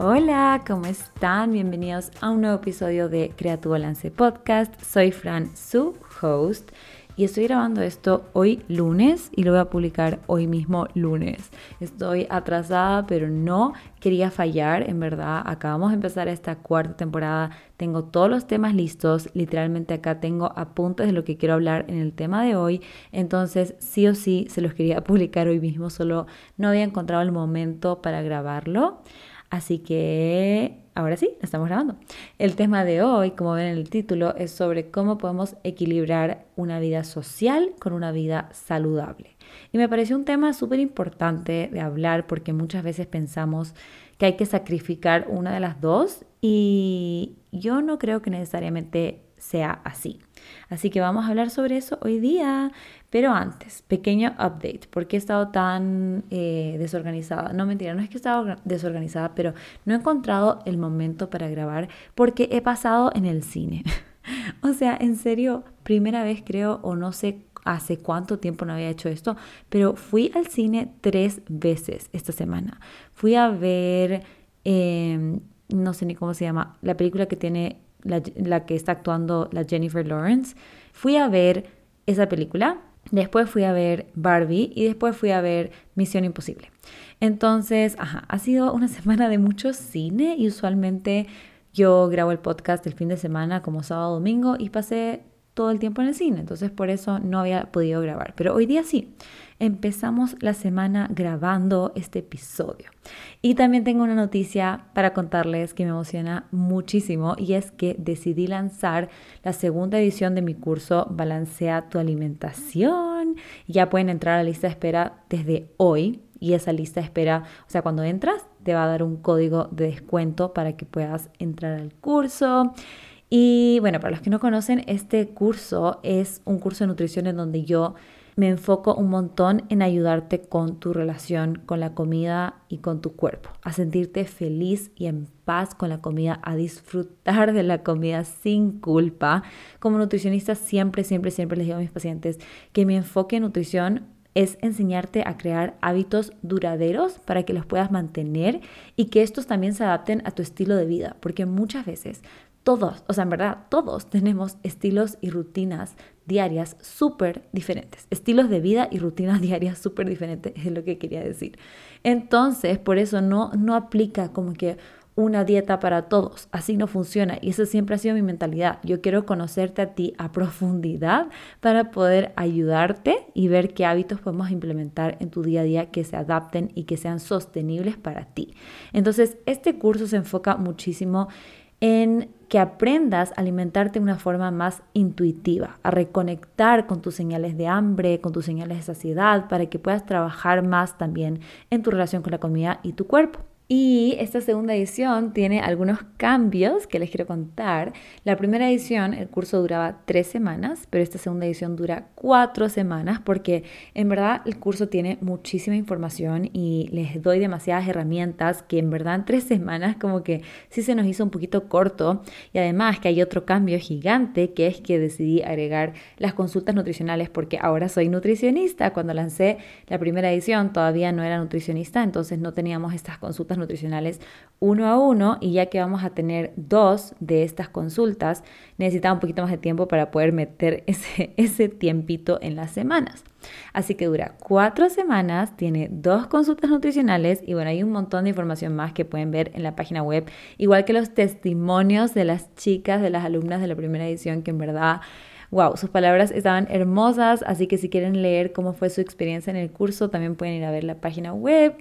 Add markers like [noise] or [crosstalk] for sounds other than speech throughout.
Hola, ¿cómo están? Bienvenidos a un nuevo episodio de Crea tu Balance Podcast. Soy Fran, su host, y estoy grabando esto hoy lunes y lo voy a publicar hoy mismo lunes. Estoy atrasada, pero no quería fallar, en verdad. Acabamos de empezar esta cuarta temporada. Tengo todos los temas listos. Literalmente acá tengo apuntes de lo que quiero hablar en el tema de hoy. Entonces, sí o sí, se los quería [laughs] publicar hoy mismo, solo no había encontrado el momento para grabarlo. Así que ahora sí, estamos grabando. El tema de hoy, como ven en el título, es sobre cómo podemos equilibrar una vida social con una vida saludable. Y me pareció un tema súper importante de hablar porque muchas veces pensamos que hay que sacrificar una de las dos y yo no creo que necesariamente sea así. Así que vamos a hablar sobre eso hoy día. Pero antes, pequeño update. ¿Por qué he estado tan eh, desorganizada? No, mentira, no es que he estado desorganizada, pero no he encontrado el momento para grabar porque he pasado en el cine. [laughs] o sea, en serio, primera vez creo, o no sé hace cuánto tiempo no había hecho esto, pero fui al cine tres veces esta semana. Fui a ver, em, no sé ni cómo se llama, la película que tiene la, que está actuando la Jennifer Lawrence. Fui a ver esa película Después fui a ver Barbie y después fui a ver Misión Imposible. Entonces, ajá, ha sido una [laughs] semana de mucho cine y usualmente yo grabo el podcast el fin de semana como sábado domingo y pasé todo el tiempo en el cine, entonces por eso no había podido grabar. Pero hoy día sí, empezamos la semana grabando este episodio. Y también tengo una noticia para contarles que me emociona muchísimo y es que decidí lanzar la segunda edición de mi curso Balancea tu alimentación. Ya pueden entrar a la lista de espera desde hoy y esa lista de espera, o sea, cuando entras te va a dar un código de descuento para que puedas entrar al curso. Y bueno, para los que no conocen, este curso es un curso de nutrición en donde yo me enfoco un montón en ayudarte con tu relación con la comida y con tu cuerpo, a sentirte feliz y en paz con la comida, a disfrutar de la comida sin culpa. Como nutricionista siempre, siempre, siempre les digo a mis pacientes que mi enfoque en nutrición es enseñarte a crear hábitos duraderos para que los puedas mantener y que estos también se adapten a tu estilo de vida, porque muchas veces todos, o sea, en verdad, todos tenemos estilos y rutinas diarias súper diferentes. Estilos de vida y rutinas [laughs] diarias súper diferentes es lo que quería decir. Entonces, por eso no, no aplica como que una dieta para todos. Así no funciona. Y eso siempre ha sido mi mentalidad. Yo quiero conocerte a ti a profundidad para poder ayudarte y ver qué hábitos podemos implementar en tu día a día que se adapten y que sean sostenibles para ti. Entonces, este curso se enfoca muchísimo en que aprendas a alimentarte de una forma más intuitiva, a reconectar con tus señales de hambre, con tus señales de saciedad, para que puedas trabajar más también en tu relación con la comida y tu cuerpo. Y esta segunda edición tiene algunos cambios que les quiero contar. La primera edición, el curso duraba tres semanas, pero esta segunda edición dura cuatro semanas porque en verdad el curso tiene muchísima información y les doy demasiadas herramientas que en verdad en tres semanas como que sí se nos hizo un poquito corto. Y además que hay otro cambio gigante que es que decidí agregar las consultas nutricionales porque ahora soy nutricionista. Cuando lancé la primera edición todavía no era nutricionista, entonces no teníamos estas consultas nutricionales uno a uno y ya que vamos a tener dos de estas consultas, necesitaba un poquito más de tiempo para poder meter [laughs] ese, ese tiempito en las semanas. Así que dura cuatro semanas, tiene dos consultas nutricionales y bueno, hay un montón de información más que pueden ver en la página web, igual que los testimonios de las chicas, de las alumnas de la primera edición, que en verdad wow, sus palabras estaban hermosas, así que si quieren leer cómo fue su experiencia en el curso, también pueden ir a ver la página web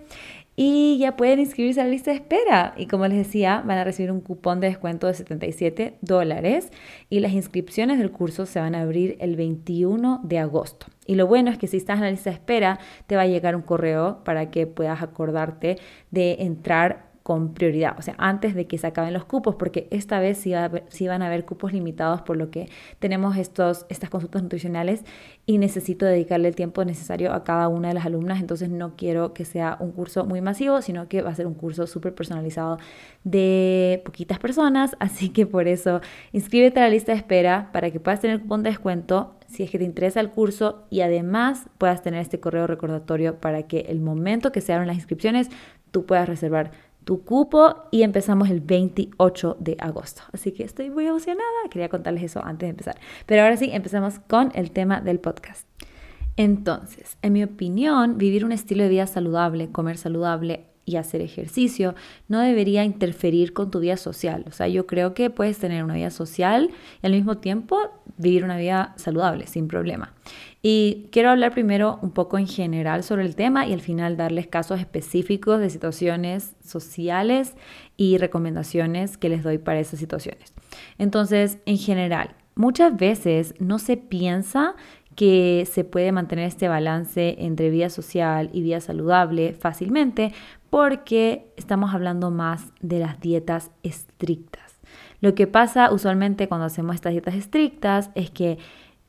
y ya pueden inscribirse a la lista de espera. Y como les decía, van a recibir un cupón de descuento de 77 dólares y las inscripciones del curso se van a abrir el 21 de agosto. Y lo bueno es que si estás en la lista de espera, te va a llegar un correo para que puedas acordarte de entrar con prioridad, o sea, antes de que se acaben los cupos, porque esta vez sí, van a haber cupos limitados, por lo que tenemos estos, estas consultas nutricionales y necesito dedicarle el tiempo necesario a cada una de las alumnas, entonces no quiero que sea un curso muy masivo, sino que va a ser un curso súper personalizado de poquitas personas, [laughs] así que por eso inscríbete a la lista de espera para que puedas tener cupón de descuento si es que te interesa el curso y además puedas tener este correo recordatorio para que el momento que se abran las inscripciones tú puedas reservar tu cupo y empezamos el 28 de agosto. Así que estoy muy emocionada, quería contarles eso antes de empezar. Pero ahora sí, empezamos con el tema del podcast. Entonces, en mi opinión, vivir un estilo de vida saludable, comer saludable, y hacer ejercicio no debería interferir con tu vida social. O sea, yo creo que puedes tener una vida social y al mismo tiempo vivir una vida saludable sin problema. Y quiero hablar primero un poco en general sobre el tema y al final darles casos específicos de situaciones sociales y recomendaciones que les doy para esas situaciones. Entonces, en general, muchas veces no se piensa que se puede mantener este balance entre vida social y vida saludable fácilmente porque estamos hablando más de las dietas estrictas. Lo que pasa usualmente cuando hacemos estas dietas estrictas es que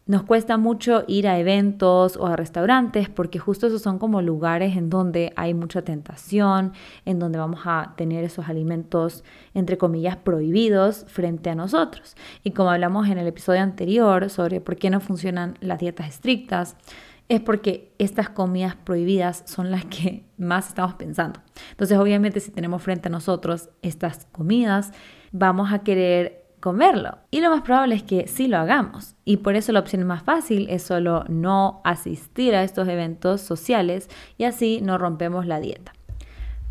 nos cuesta mucho ir a eventos o a restaurantes porque justo esos son como lugares en donde hay mucha tentación, en donde vamos a tener esos alimentos entre comillas prohibidos frente a nosotros. Y como hablamos en el episodio anterior sobre por qué no funcionan las dietas estrictas, es porque estas comidas prohibidas son las que más estamos pensando. Entonces, obviamente, si tenemos frente a nosotros estas comidas, vamos a querer comerlo. Y lo más probable es que sí lo hagamos. Y por eso la opción más fácil es solo no asistir a estos eventos sociales y así no rompemos la dieta.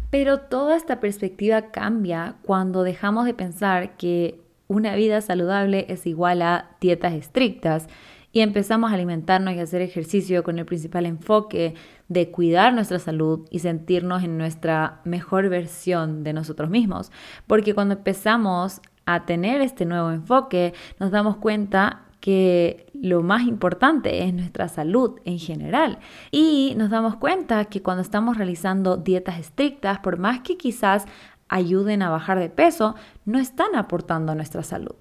Pero toda esta perspectiva cambia cuando dejamos de pensar que una vida saludable es igual a dietas estrictas y empezamos a alimentarnos y hacer ejercicio con el principal enfoque de cuidar nuestra salud y sentirnos en nuestra mejor versión de nosotros mismos. Porque cuando empezamos a tener este nuevo enfoque, nos damos cuenta que lo más importante es nuestra salud en general. Y nos damos cuenta que cuando estamos realizando dietas estrictas, por más que quizás ayuden a bajar de peso, no están aportando nuestra salud.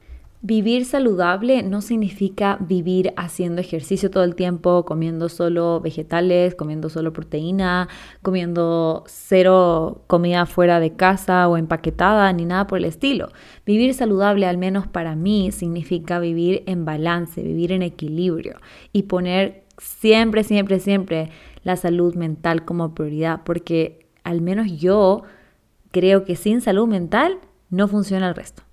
Vivir saludable no significa vivir haciendo ejercicio todo el tiempo, comiendo solo vegetales, comiendo solo proteína, comiendo cero comida fuera de casa o empaquetada, ni nada por el estilo. Vivir saludable, al menos para mí, significa vivir en balance, vivir en equilibrio y poner siempre, siempre, siempre la salud mental como prioridad, porque al menos yo creo que sin salud mental no funciona el resto.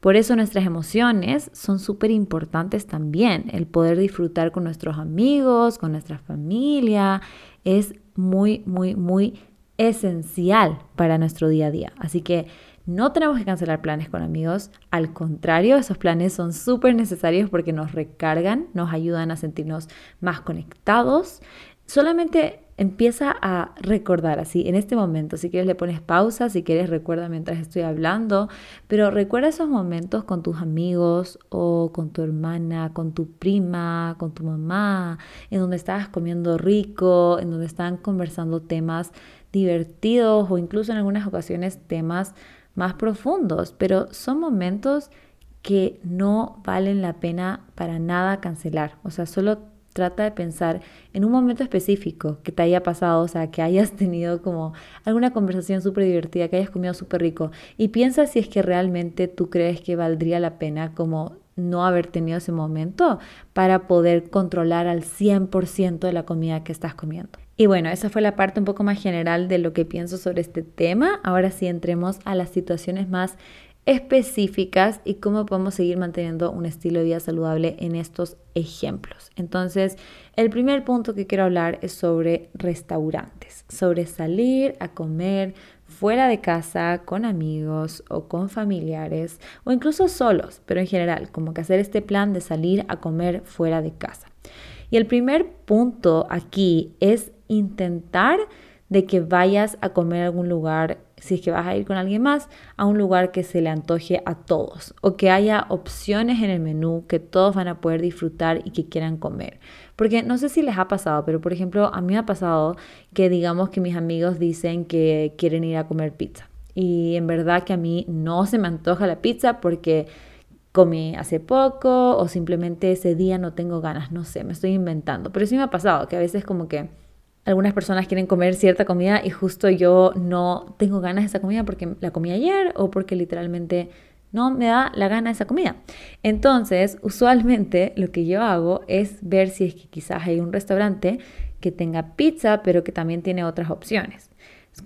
Por eso nuestras emociones son súper importantes también. El poder disfrutar con nuestros amigos, con nuestra familia, es muy, muy, muy esencial para nuestro día a día. Así que no tenemos que cancelar planes con amigos, al contrario, esos planes son súper necesarios porque nos recargan, nos ayudan a sentirnos más conectados. Solamente empieza a recordar así en este momento. Si quieres le pones pausa, si quieres recuerda mientras estoy hablando, pero recuerda esos momentos con tus amigos o con tu hermana, con tu prima, con tu mamá, en donde estabas comiendo rico, en donde estaban conversando temas divertidos o incluso en algunas ocasiones temas más profundos, pero son momentos que no valen la pena para nada cancelar. O sea, solo trata de pensar en un momento específico que te haya pasado, o sea, que hayas tenido como alguna conversación súper divertida, que hayas comido súper rico y piensa si es que realmente tú crees que valdría la pena como no haber tenido ese momento para poder controlar al 100% de la comida que estás comiendo. Y bueno, esa fue la parte un poco más general de lo que pienso sobre este tema. Ahora sí entremos a las situaciones más específicas y cómo podemos seguir manteniendo un estilo de vida saludable en estos ejemplos. Entonces, el primer punto que quiero hablar es sobre restaurantes, sobre salir a comer fuera de casa con amigos o con familiares o incluso solos, pero en general, como que hacer este plan de salir a comer fuera de casa. Y el primer punto aquí es intentar de que vayas a comer a algún lugar si es que vas a ir con alguien más, a un lugar que se le antoje a todos o que haya opciones en el menú que todos van a poder disfrutar y que quieran comer. Porque no sé si les ha pasado, pero por ejemplo, a mí me ha pasado que digamos que mis amigos dicen que quieren ir a comer pizza. Y en verdad que a mí no se me antoja la pizza porque comí hace poco o simplemente ese día no tengo ganas, no sé, me estoy inventando. Pero sí me ha pasado que a veces como que algunas personas quieren comer cierta comida y justo yo no tengo ganas de esa comida porque la comí ayer o porque literalmente no me da la gana esa comida. Entonces, usualmente lo que yo hago es ver si es que quizás hay un restaurante que tenga pizza, pero que también tiene otras opciones.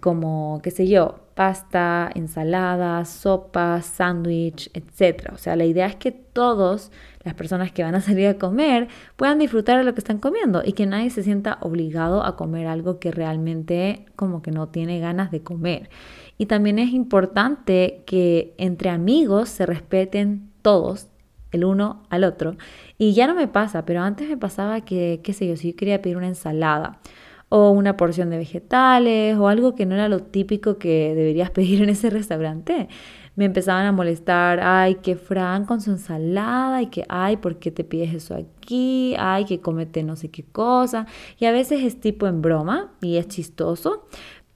como, qué sé yo, pasta, ensalada, sopa, sándwich, etc. O sea, la idea es que todos las personas que van a salir a comer puedan disfrutar de lo que están comiendo y que nadie se sienta obligado a comer algo que realmente como que no tiene ganas de comer. Y también es importante que entre amigos se respeten todos el uno al otro. Y ya no me pasa, pero antes me pasaba que, qué sé yo, si yo quería pedir una ensalada o una porción de vegetales o algo que no era lo típico que deberías [laughs] pedir en ese restaurante. Me empezaban a molestar, ay, que Fran con su ensalada y que, ay, ¿por qué te pides eso aquí? Ay, que comete no sé qué cosa. Y a veces es tipo en broma y es chistoso.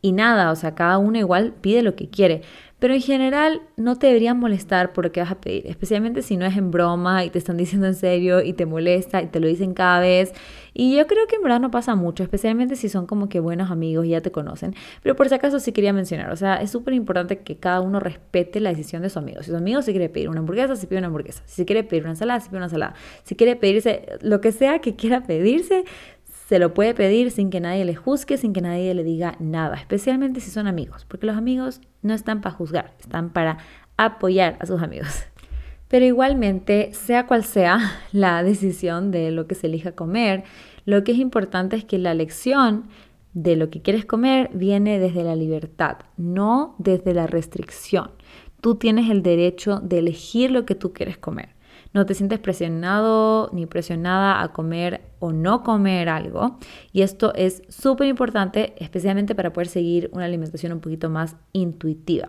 Y nada, o sea, cada uno igual pide lo que quiere. Pero en general no te deberían molestar por lo que vas a pedir, especialmente si no es en broma y te están diciendo en serio y te molesta y te lo dicen cada vez. Y yo creo que en verdad no pasa mucho, especialmente si son como que buenos amigos y ya te conocen. Pero por si acaso sí quería mencionar, o sea, es súper importante que cada uno respete la decisión de su amigo. Si su amigo se quiere pedir una hamburguesa, se pide una hamburguesa. Si quiere pedir una ensalada, se pide una ensalada. Si quiere pedirse lo que sea que quiera pedirse, se lo puede pedir sin que nadie le juzgue, sin que nadie le diga nada, especialmente si son amigos, porque los amigos no están para juzgar, están para apoyar a sus amigos. Pero igualmente, sea cual sea [laughs] la decisión de lo que se elija comer, lo que es importante es que la elección de lo que quieres comer viene desde la libertad, no desde la restricción. Tú tienes el derecho de elegir lo que tú quieres comer no te sientes presionado ni presionada a comer o no comer algo. Y esto es súper importante, especialmente para poder seguir una alimentación un poquito más intuitiva.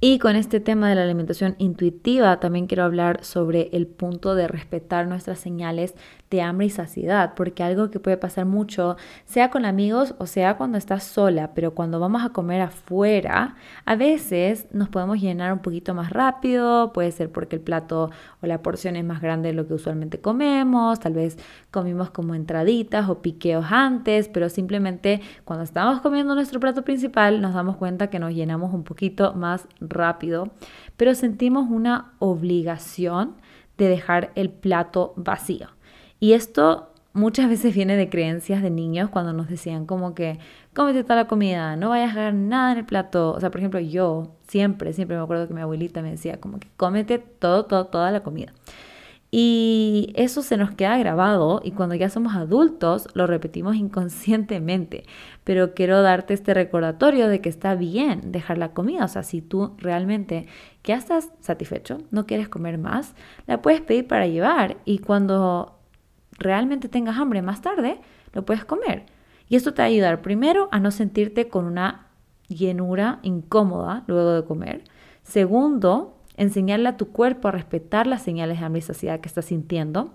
Y con este tema de la alimentación intuitiva también quiero hablar sobre el punto de respetar nuestras señales de hambre y saciedad, porque algo que puede pasar mucho, sea con amigos o sea cuando estás sola, pero cuando vamos a comer afuera, a veces nos podemos llenar un poquito más rápido, puede ser porque el plato o la porción es más grande de lo que usualmente comemos, tal vez comimos como entraditas o piqueos antes, pero simplemente cuando estamos comiendo nuestro plato principal nos damos cuenta que nos llenamos un poquito más rápido, pero sentimos una obligación de dejar el plato vacío. Y esto muchas veces viene de creencias de niños cuando nos decían como que cómete toda la comida, no vayas a dejar nada en el plato. O sea, por ejemplo, yo siempre, siempre me acuerdo que mi abuelita me decía como que cómete todo, todo, toda la comida. Y eso se nos queda grabado y cuando ya somos adultos lo repetimos inconscientemente. Pero quiero darte este recordatorio de que está bien dejar la comida. O sea, si tú realmente ya estás satisfecho, no quieres comer más, la puedes pedir para llevar y cuando realmente tengas hambre más tarde, lo puedes comer. Y esto te va a ayudar primero a no sentirte con una llenura incómoda luego de comer. Segundo, enseñarle a tu cuerpo a respetar las señales de hambre y saciedad que estás sintiendo.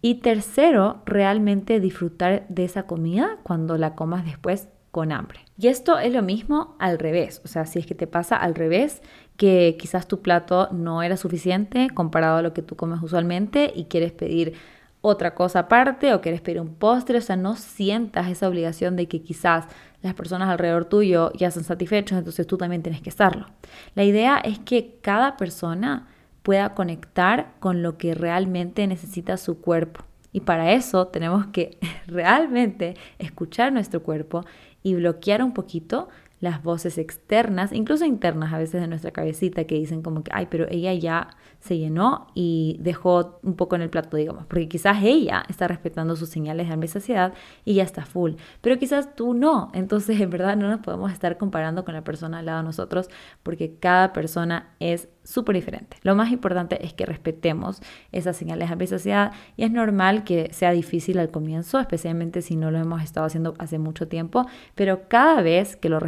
Y tercero, realmente disfrutar de esa comida cuando la comas después con hambre. Y esto es lo mismo al revés, o sea, si es que te pasa al revés, que quizás tu plato no era suficiente comparado a lo que tú comes usualmente y quieres pedir otra cosa aparte o quieres pedir un postre, o sea, no sientas esa obligación de que quizás las personas alrededor tuyo ya son satisfechos, entonces tú también tienes que estarlo. La idea es que cada persona pueda conectar con lo que realmente necesita su cuerpo. Y para eso tenemos que [laughs] realmente escuchar nuestro cuerpo y bloquear un poquito las voces externas, incluso internas a veces de nuestra cabecita que dicen como que, ay, pero ella ya se llenó y dejó un poco en el plato, digamos, porque quizás ella está respetando sus señales de hambre y saciedad y ya está full, pero quizás tú no, entonces en verdad no nos podemos estar comparando con la persona al lado de nosotros porque cada persona es súper diferente. Lo más importante es que respetemos esas señales de hambre y saciedad y es normal que sea difícil al comienzo, especialmente si no lo hemos estado haciendo hace mucho tiempo, pero cada vez que lo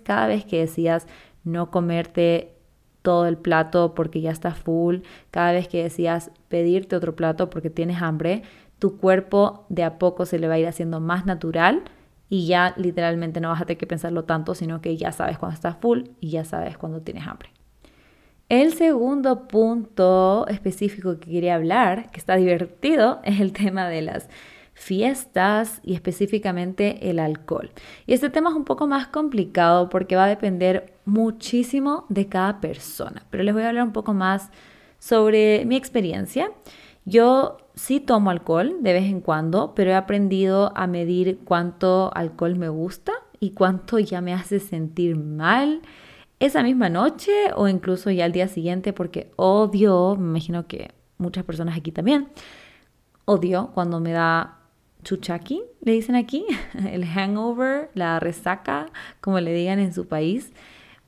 cada vez que decías no comerte todo el plato porque ya está full, cada vez que decías pedirte otro plato porque tienes hambre, tu cuerpo de a poco se le va a ir haciendo más natural y ya literalmente no vas a tener que pensarlo tanto, sino que ya sabes cuando estás full y ya sabes cuando tienes hambre. El segundo punto específico que quería hablar, que está divertido, [laughs] es el tema de las fiestas y específicamente el alcohol. Y este tema es un poco más complicado porque va a depender muchísimo de cada persona, pero les voy a hablar un poco más sobre mi experiencia. Yo sí tomo alcohol de vez en cuando, pero he aprendido a medir cuánto alcohol me gusta y cuánto ya me hace sentir mal esa misma noche o incluso ya al día siguiente porque odio, me imagino que muchas personas aquí también, odio cuando me da chuchaki, le dicen aquí, [laughs] el hangover, la resaca, como le digan en su país.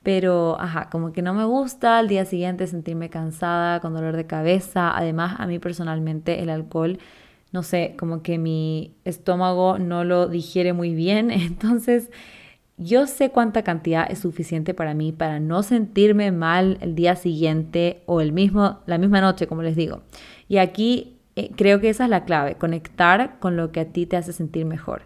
Pero, ajá, como que no me gusta al día siguiente sentirme cansada, con dolor de cabeza. Además, a mí personalmente el alcohol, no sé, como que mi estómago no lo digiere muy bien. [laughs] Entonces, yo sé cuánta cantidad es suficiente para mí para no sentirme mal el día siguiente o el mismo, la misma noche, como les digo. Y aquí eh, creo que esa es la clave, conectar con lo que a ti te hace sentir mejor.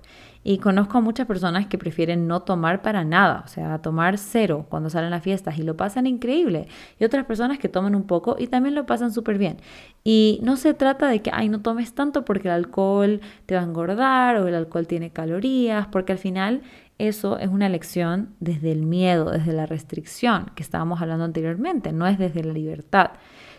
Y conozco a muchas personas que prefieren no tomar para nada, o sea, tomar cero cuando salen a fiestas y lo pasan increíble. Y otras personas que toman un poco y también lo pasan súper bien. Y no se trata de que, ay, no tomes tanto porque el alcohol te va a engordar o el alcohol tiene calorías, porque al final eso es una elección desde el miedo, desde la restricción que estábamos hablando anteriormente, no es desde la libertad,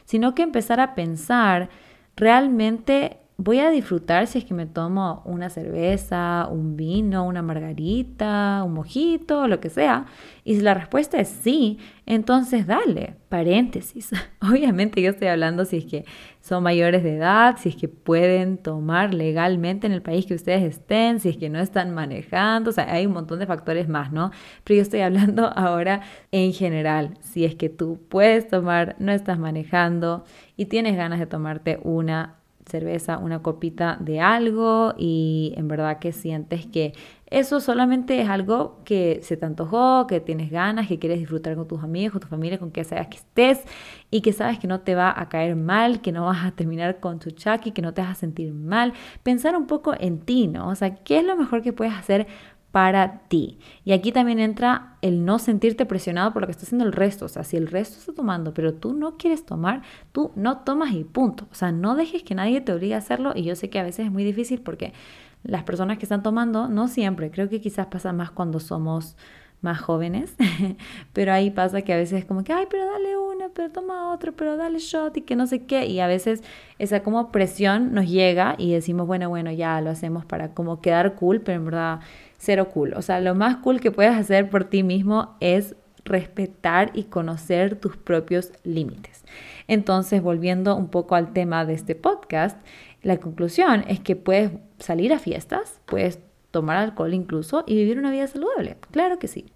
sino que empezar a pensar realmente voy a disfrutar si es que me tomo una cerveza, un vino, una margarita, un mojito, lo que sea. Y si la respuesta es sí, entonces dale, paréntesis. [laughs] Obviamente yo estoy hablando si es que son mayores de edad, si es que pueden tomar legalmente en el país que ustedes estén, si es que no están manejando, o sea, hay un montón de factores más, ¿no? Pero yo estoy hablando [laughs] ahora en general, si es que tú puedes tomar, no estás manejando y tienes ganas de tomarte una cerveza, una copita de algo y en verdad que sientes que eso solamente es algo que se te antojó, que tienes ganas, que quieres disfrutar con tus amigos, con tu familia, con quien sea que estés y que sabes que no te va a caer mal, que no vas a terminar con tu chaki, que no te vas a sentir mal. Pensar un poco en ti, ¿no? O sea, ¿qué es lo mejor que puedes hacer para ti. Y aquí también entra el no sentirte presionado por lo que está haciendo el resto. O sea, si el resto está tomando, pero tú no quieres tomar, tú no tomas y punto. O sea, no dejes que nadie te obligue a hacerlo. Y yo sé que a veces es muy difícil porque las personas que están tomando, no siempre, creo que quizás pasa más cuando somos más jóvenes, [laughs] pero ahí pasa que a veces es como que, ay, pero dale una, pero toma otro, pero dale shot y que no sé qué, y a veces esa como presión nos llega y decimos, bueno, bueno, ya lo hacemos para como quedar cool, pero en verdad cero cool. O sea, lo más cool que puedes hacer por ti mismo es respetar y conocer tus propios límites. Entonces, volviendo un poco al tema de este podcast, la conclusión es que puedes salir a fiestas, puedes tomar alcohol incluso y vivir una vida saludable. Claro que sí.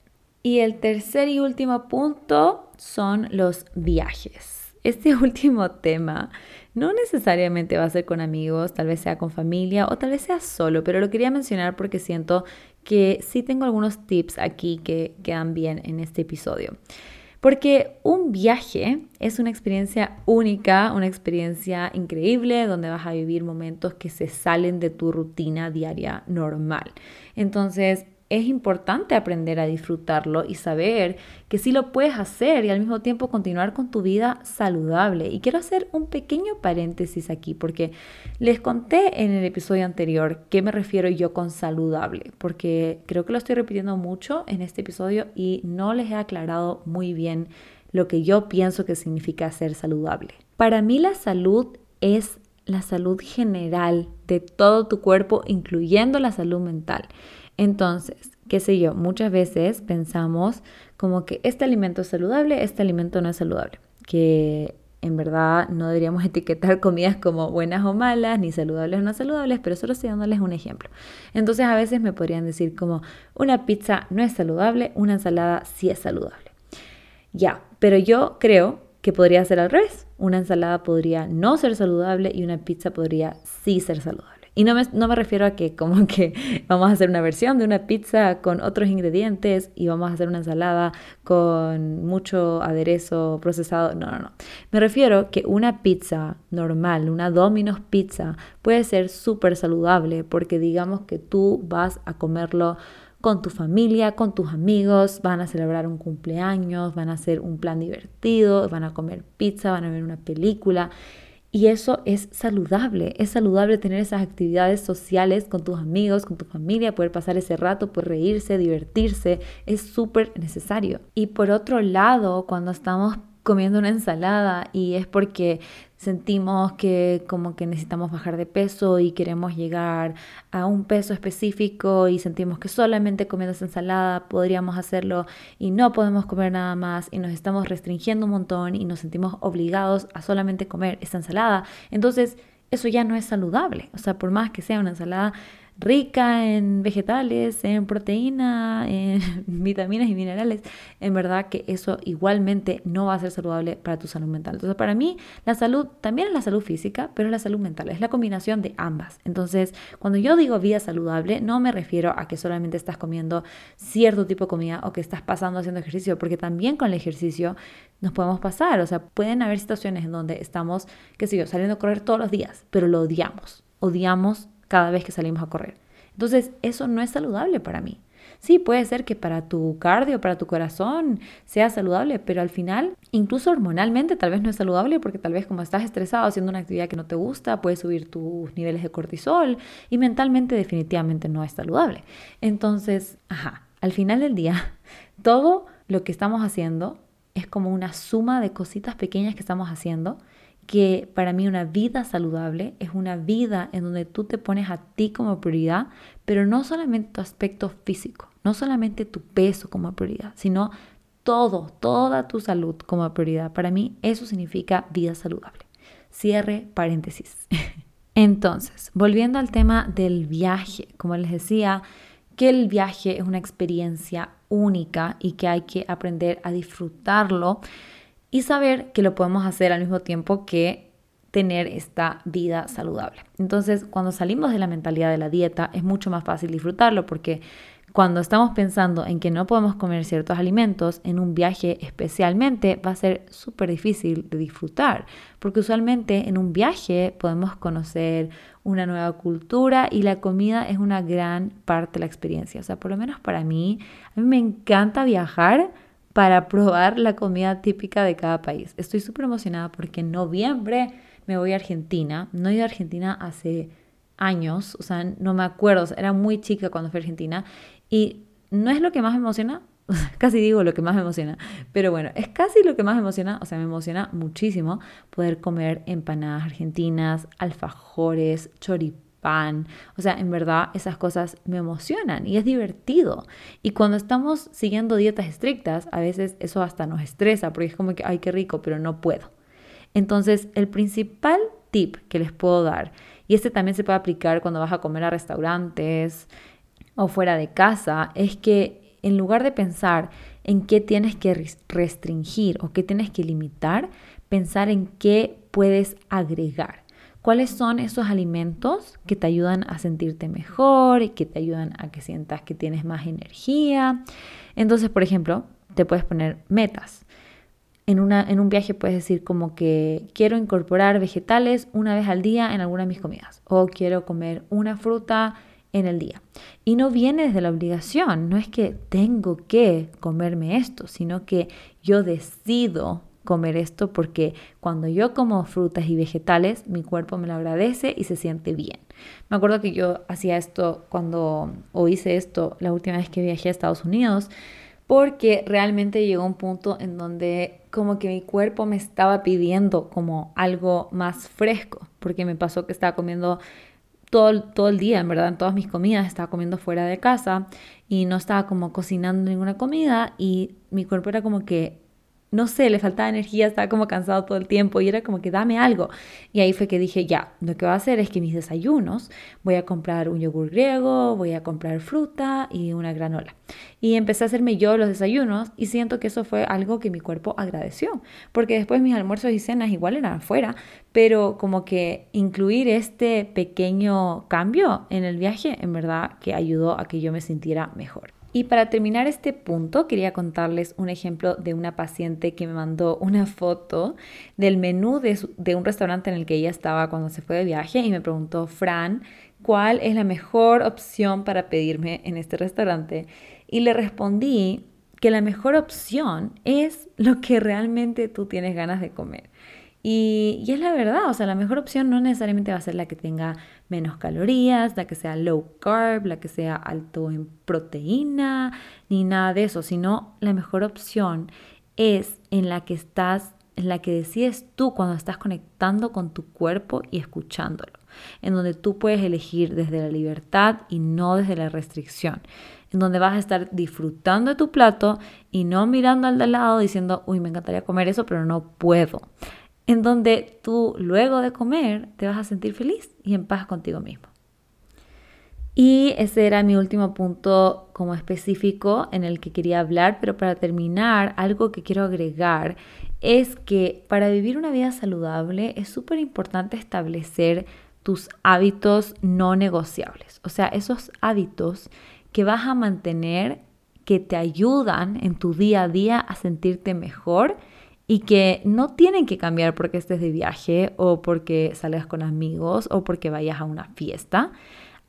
Y el tercer y último punto son los viajes. Este [laughs] último tema no necesariamente va a ser con amigos, tal vez sea con familia o tal vez sea solo, pero lo quería mencionar porque siento que sí tengo algunos tips aquí que quedan bien en este episodio. Porque un viaje es una experiencia única, una experiencia increíble donde vas a vivir momentos que se salen de tu rutina diaria normal. Entonces, es importante aprender a disfrutarlo y saber que sí lo puedes hacer y al mismo tiempo continuar con tu vida saludable. Y quiero hacer un pequeño paréntesis aquí porque les conté en el episodio anterior qué me refiero yo con saludable, porque creo que lo estoy repitiendo mucho en este episodio y no les he aclarado muy bien lo que yo pienso que significa ser saludable. Para mí la salud es la salud general de todo tu cuerpo, incluyendo la salud mental. Entonces, qué sé yo, muchas veces pensamos como que este alimento es saludable, este alimento no es saludable, que en verdad no deberíamos [laughs] etiquetar comidas como buenas o malas, ni saludables o no saludables, pero solo estoy dándoles un ejemplo. Entonces a veces me podrían decir como una pizza no es saludable, una ensalada sí es saludable. Ya, pero yo creo que podría ser al revés. Una ensalada podría no ser saludable y una pizza podría sí ser saludable. Y no me, no me refiero a que como [laughs] que vamos a hacer una versión de una pizza con otros ingredientes y vamos a hacer una ensalada con mucho aderezo procesado. No, no, no. Me refiero que una pizza normal, una Domino's pizza, puede ser súper saludable porque digamos que tú vas a comerlo con tu familia, con tus amigos, van a celebrar un cumpleaños, van a hacer un plan divertido, van a comer pizza, van a ver una película y eso es saludable, es saludable tener esas actividades sociales con tus amigos, con tu familia, poder pasar ese rato, poder reírse, divertirse, es súper necesario. Y por otro lado, cuando estamos comiendo una ensalada y es porque sentimos que como que necesitamos bajar de peso y queremos llegar a un peso específico y sentimos que solamente comiendo esa ensalada podríamos hacerlo y no podemos comer nada más y nos estamos restringiendo un montón y nos sentimos obligados a solamente comer esa ensalada, entonces eso ya no es saludable. O sea, por más que sea una ensalada rica en vegetales, en proteína, en [laughs] vitaminas y minerales, en verdad que eso igualmente no va a ser saludable para tu salud mental. Entonces, para mí, la salud también es la salud física, pero es la salud mental, es la combinación de ambas. Entonces, cuando yo digo vida saludable, no me refiero a que solamente estás comiendo cierto tipo de comida o que estás pasando haciendo ejercicio, porque también con el ejercicio nos podemos pasar, o sea, pueden haber situaciones en donde estamos, qué sé yo, saliendo a correr todos los días, pero lo odiamos, odiamos cada vez que salimos a correr. Entonces, eso no es saludable para mí. Sí, puede ser que para tu cardio, para tu corazón sea saludable, pero al final, incluso hormonalmente, tal vez no es saludable porque tal vez como estás estresado haciendo una actividad que no te gusta, puedes subir tus niveles de cortisol y mentalmente definitivamente no es saludable. Entonces, ajá, al final del día, [laughs] todo lo que estamos haciendo es como una suma de cositas pequeñas que estamos haciendo que para mí una vida saludable es una vida en donde tú te pones a ti como prioridad, pero no solamente tu aspecto físico, no solamente tu peso como prioridad, sino todo, toda tu salud como prioridad. Para mí eso significa vida saludable. Cierre paréntesis. [laughs] Entonces, volviendo al tema del viaje, como les decía, que el viaje es una experiencia única y que hay que aprender a disfrutarlo y saber que lo podemos hacer al mismo tiempo que tener esta vida saludable. Entonces, cuando salimos de la mentalidad de la dieta, es mucho más fácil disfrutarlo porque cuando estamos pensando en que no podemos comer ciertos alimentos, en un viaje especialmente va a ser súper difícil de disfrutar, porque usualmente en un viaje podemos conocer una nueva cultura y la comida es una gran parte de la experiencia. O sea, por lo menos para mí, a mí me encanta viajar para probar la comida típica de cada país. Estoy súper emocionada porque en noviembre me voy a Argentina. No he ido a Argentina hace años, o sea, no me acuerdo, era muy chica cuando fui a Argentina y no es lo que más me emociona, [laughs] casi digo lo que más me emociona, pero bueno, es casi lo que más me emociona, o sea, me emociona muchísimo poder comer empanadas argentinas, alfajores, choripán pan. O sea, en verdad esas cosas me emocionan y es divertido. Y cuando estamos siguiendo dietas estrictas, a veces eso hasta nos estresa porque es como que, ay, qué rico, pero no puedo. Entonces, el principal tip que les puedo dar, y este también se puede aplicar cuando vas a comer a restaurantes o fuera de casa, es que en lugar de pensar en qué tienes que restringir o qué tienes que limitar, pensar en qué puedes agregar. ¿Cuáles son esos alimentos que te ayudan a sentirte mejor y que te ayudan a que sientas que tienes más energía? Entonces, por ejemplo, te puedes poner metas. En, una, en un viaje puedes decir como que quiero incorporar vegetales una vez al día en alguna de mis comidas o quiero comer una fruta en el día. Y no viene desde la obligación, no es que tengo que comerme esto, sino que yo decido comer esto porque cuando yo como frutas y vegetales, mi cuerpo me lo agradece y se siente bien. Me acuerdo que yo hacía esto cuando, o hice esto la última vez que viajé a Estados Unidos, porque realmente llegó un punto en donde como que mi cuerpo me estaba pidiendo como algo más fresco, porque me pasó que estaba comiendo todo, todo el día, en verdad, en todas mis comidas, estaba comiendo fuera de casa y no estaba como cocinando ninguna comida y mi cuerpo era como que no sé, le faltaba energía, estaba como cansado todo el tiempo y era como que dame algo. Y ahí fue que dije, ya, lo que voy a hacer es que mis desayunos voy a comprar un yogur griego, voy a comprar fruta y una granola. Y empecé a hacerme yo los desayunos y siento que eso fue algo que mi cuerpo agradeció, porque después mis almuerzos y cenas igual eran afuera, pero como que incluir este pequeño cambio en el viaje en verdad que ayudó a que yo me sintiera mejor. Y para terminar este punto, quería contarles un ejemplo de una paciente que me mandó una foto del menú de, un restaurante en el que ella estaba cuando se fue de viaje y me preguntó, Fran, ¿cuál es la mejor opción para pedirme en este restaurante? Y le respondí que la mejor opción es lo que realmente tú tienes ganas de comer. Y, es la verdad, o sea, la mejor opción no necesariamente va a ser la que tenga menos calorías, la que sea low carb, la que sea alto en proteína, ni nada de eso, sino la mejor opción es en la que estás en la que decides tú cuando estás conectando con tu cuerpo y escuchándolo, en donde tú puedes elegir desde la libertad y no desde la restricción, en donde vas a estar disfrutando de tu plato y no mirando al de lado diciendo, uy, me encantaría comer eso, pero no puedo, en donde tú luego de comer te vas a sentir feliz y en paz contigo mismo. Y ese era mi último punto como específico en el que quería hablar, pero para terminar, algo que quiero agregar es que para vivir una vida saludable es súper importante establecer tus hábitos no negociables, o sea, esos hábitos que vas a mantener que te ayudan en tu día a día a sentirte mejor y que no tienen que cambiar porque estés de viaje o porque salgas con amigos o porque vayas a una fiesta,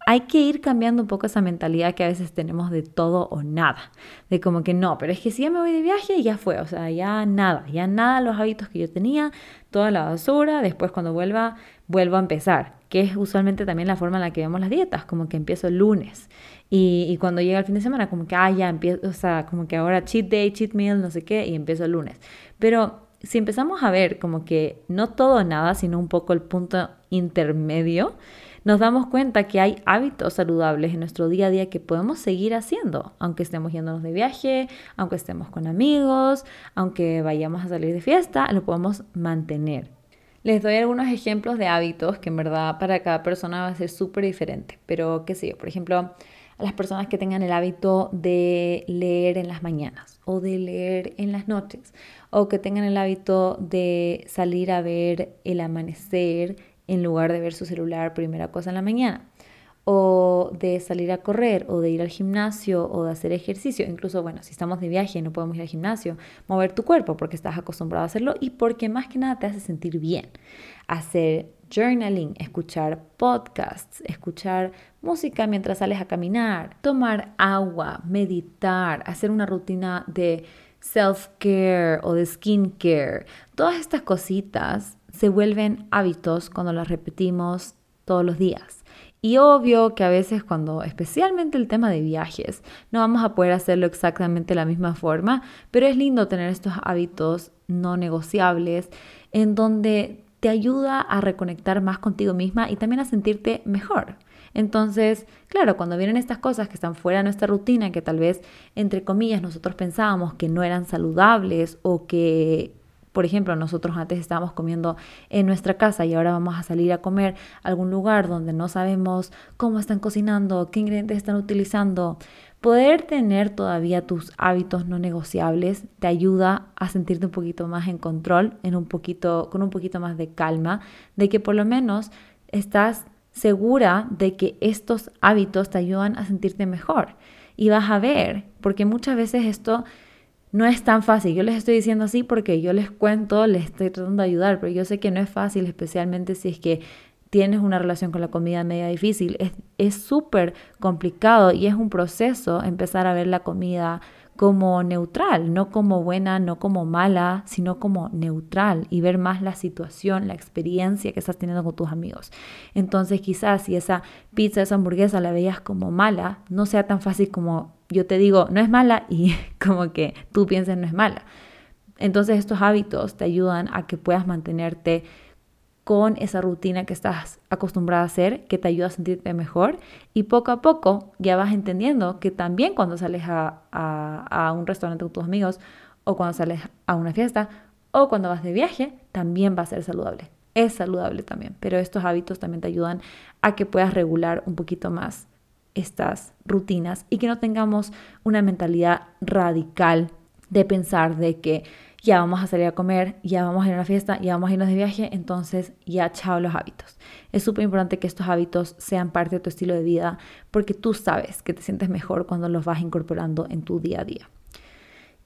hay que ir cambiando un poco esa mentalidad que a veces tenemos de todo o nada. De como que no, pero es que si ya me voy de viaje, ya fue. O sea, ya nada, ya nada los hábitos que yo tenía, toda la basura. Después cuando vuelva, vuelvo a empezar. Que es usualmente también la forma en la que vemos las dietas, como que empiezo el lunes. Y, y cuando llega el fin de semana, como que, ah, ya empiezo, o sea, como que ahora cheat day, cheat meal, no sé qué, y empiezo el lunes. Pero si empezamos a ver como que no todo nada, sino un poco el punto intermedio, nos damos cuenta que hay hábitos saludables en nuestro día a día que podemos seguir haciendo, aunque estemos yéndonos de viaje, aunque estemos con amigos, aunque vayamos a salir de fiesta, lo podemos mantener. Les doy algunos ejemplos de hábitos que en verdad para cada persona va a ser súper diferente, pero qué sé yo, por ejemplo, las personas que tengan el hábito de leer en las mañanas o de leer en las noches o que tengan el hábito de salir a ver el amanecer en lugar de ver su celular primera cosa en la mañana, o de salir a correr, o de ir al gimnasio, o de hacer ejercicio. Incluso, bueno, si estamos de viaje y no podemos ir al gimnasio, mover tu cuerpo porque estás acostumbrado a hacerlo y porque más que nada te hace sentir bien. Hacer journaling, escuchar podcasts, escuchar música mientras sales a caminar, tomar agua, meditar, hacer una rutina de self-care o de skincare. Todas estas cositas se vuelven hábitos cuando las repetimos todos los días. Y obvio que a veces cuando, especialmente el tema de viajes, no vamos a poder hacerlo exactamente de la misma forma, pero es lindo tener estos hábitos no negociables en donde te ayuda a reconectar más contigo misma y también a sentirte mejor. Entonces, claro, cuando vienen estas cosas que están fuera de nuestra rutina, que tal vez, entre comillas, nosotros pensábamos que no eran saludables o que por ejemplo, nosotros antes estábamos comiendo en nuestra casa y ahora vamos a salir a comer a algún lugar donde no sabemos cómo están cocinando, qué ingredientes están utilizando. Poder tener todavía tus hábitos no negociables te ayuda a sentirte un poquito más en control, en un poquito, con un poquito más de calma, de que por lo menos estás segura de que estos hábitos te ayudan a sentirte mejor. Y vas a ver, porque muchas veces esto no es tan fácil. Yo les estoy diciendo así porque yo les cuento, les estoy tratando de ayudar, pero yo sé que no es fácil, especialmente si es que tienes una relación con la comida media difícil. Es súper complicado y es un proceso empezar a ver la comida como neutral, no como buena, no como mala, sino como neutral y ver más la situación, la experiencia que estás teniendo con tus amigos. Entonces quizás si esa pizza, esa hamburguesa la veías como mala, no sea tan fácil como yo te digo, no es mala y [laughs] como que tú pienses no es mala. Entonces estos hábitos te ayudan a que puedas mantenerte con esa rutina que estás acostumbrada a hacer, que te ayuda a sentirte mejor y poco a poco ya vas entendiendo que también cuando sales a, a, un restaurante con tus amigos o cuando sales a una fiesta o cuando vas de viaje, también va a ser saludable. Es saludable también, pero estos hábitos también te ayudan a que puedas regular un poquito más estas rutinas y que no tengamos una mentalidad radical de pensar de que ya vamos a salir a comer, ya vamos a ir a una fiesta, ya vamos a irnos de viaje, entonces ya chao los hábitos. Es súper importante que estos hábitos sean parte de tu estilo de vida porque tú sabes que te sientes mejor cuando los vas incorporando en tu día a día.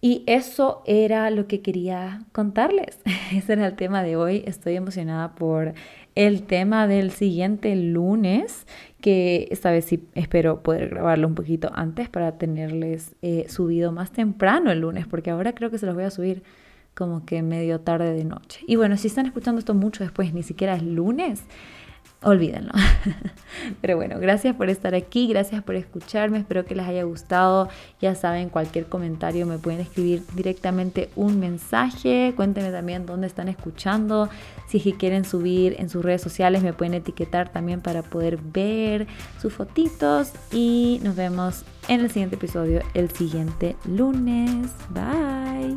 Y eso era lo que quería contarles. [laughs] Ese era el tema de hoy. Estoy emocionada por el tema del siguiente lunes, que esta vez sí espero poder grabarlo un poquito antes para tenerles eh, subido más temprano el lunes, porque ahora creo que se los voy a subir como que medio tarde de noche. Y bueno, si están escuchando esto mucho después, ni siquiera es lunes, olvídenlo. [laughs] Pero bueno, gracias por estar aquí, gracias por escucharme, espero que les haya gustado. Ya saben, cualquier comentario me pueden escribir directamente un mensaje. Cuéntenme también dónde están escuchando. Si quieren subir en sus redes sociales, me pueden etiquetar también para poder ver sus fotitos. Y nos vemos en el siguiente episodio el siguiente lunes. Bye.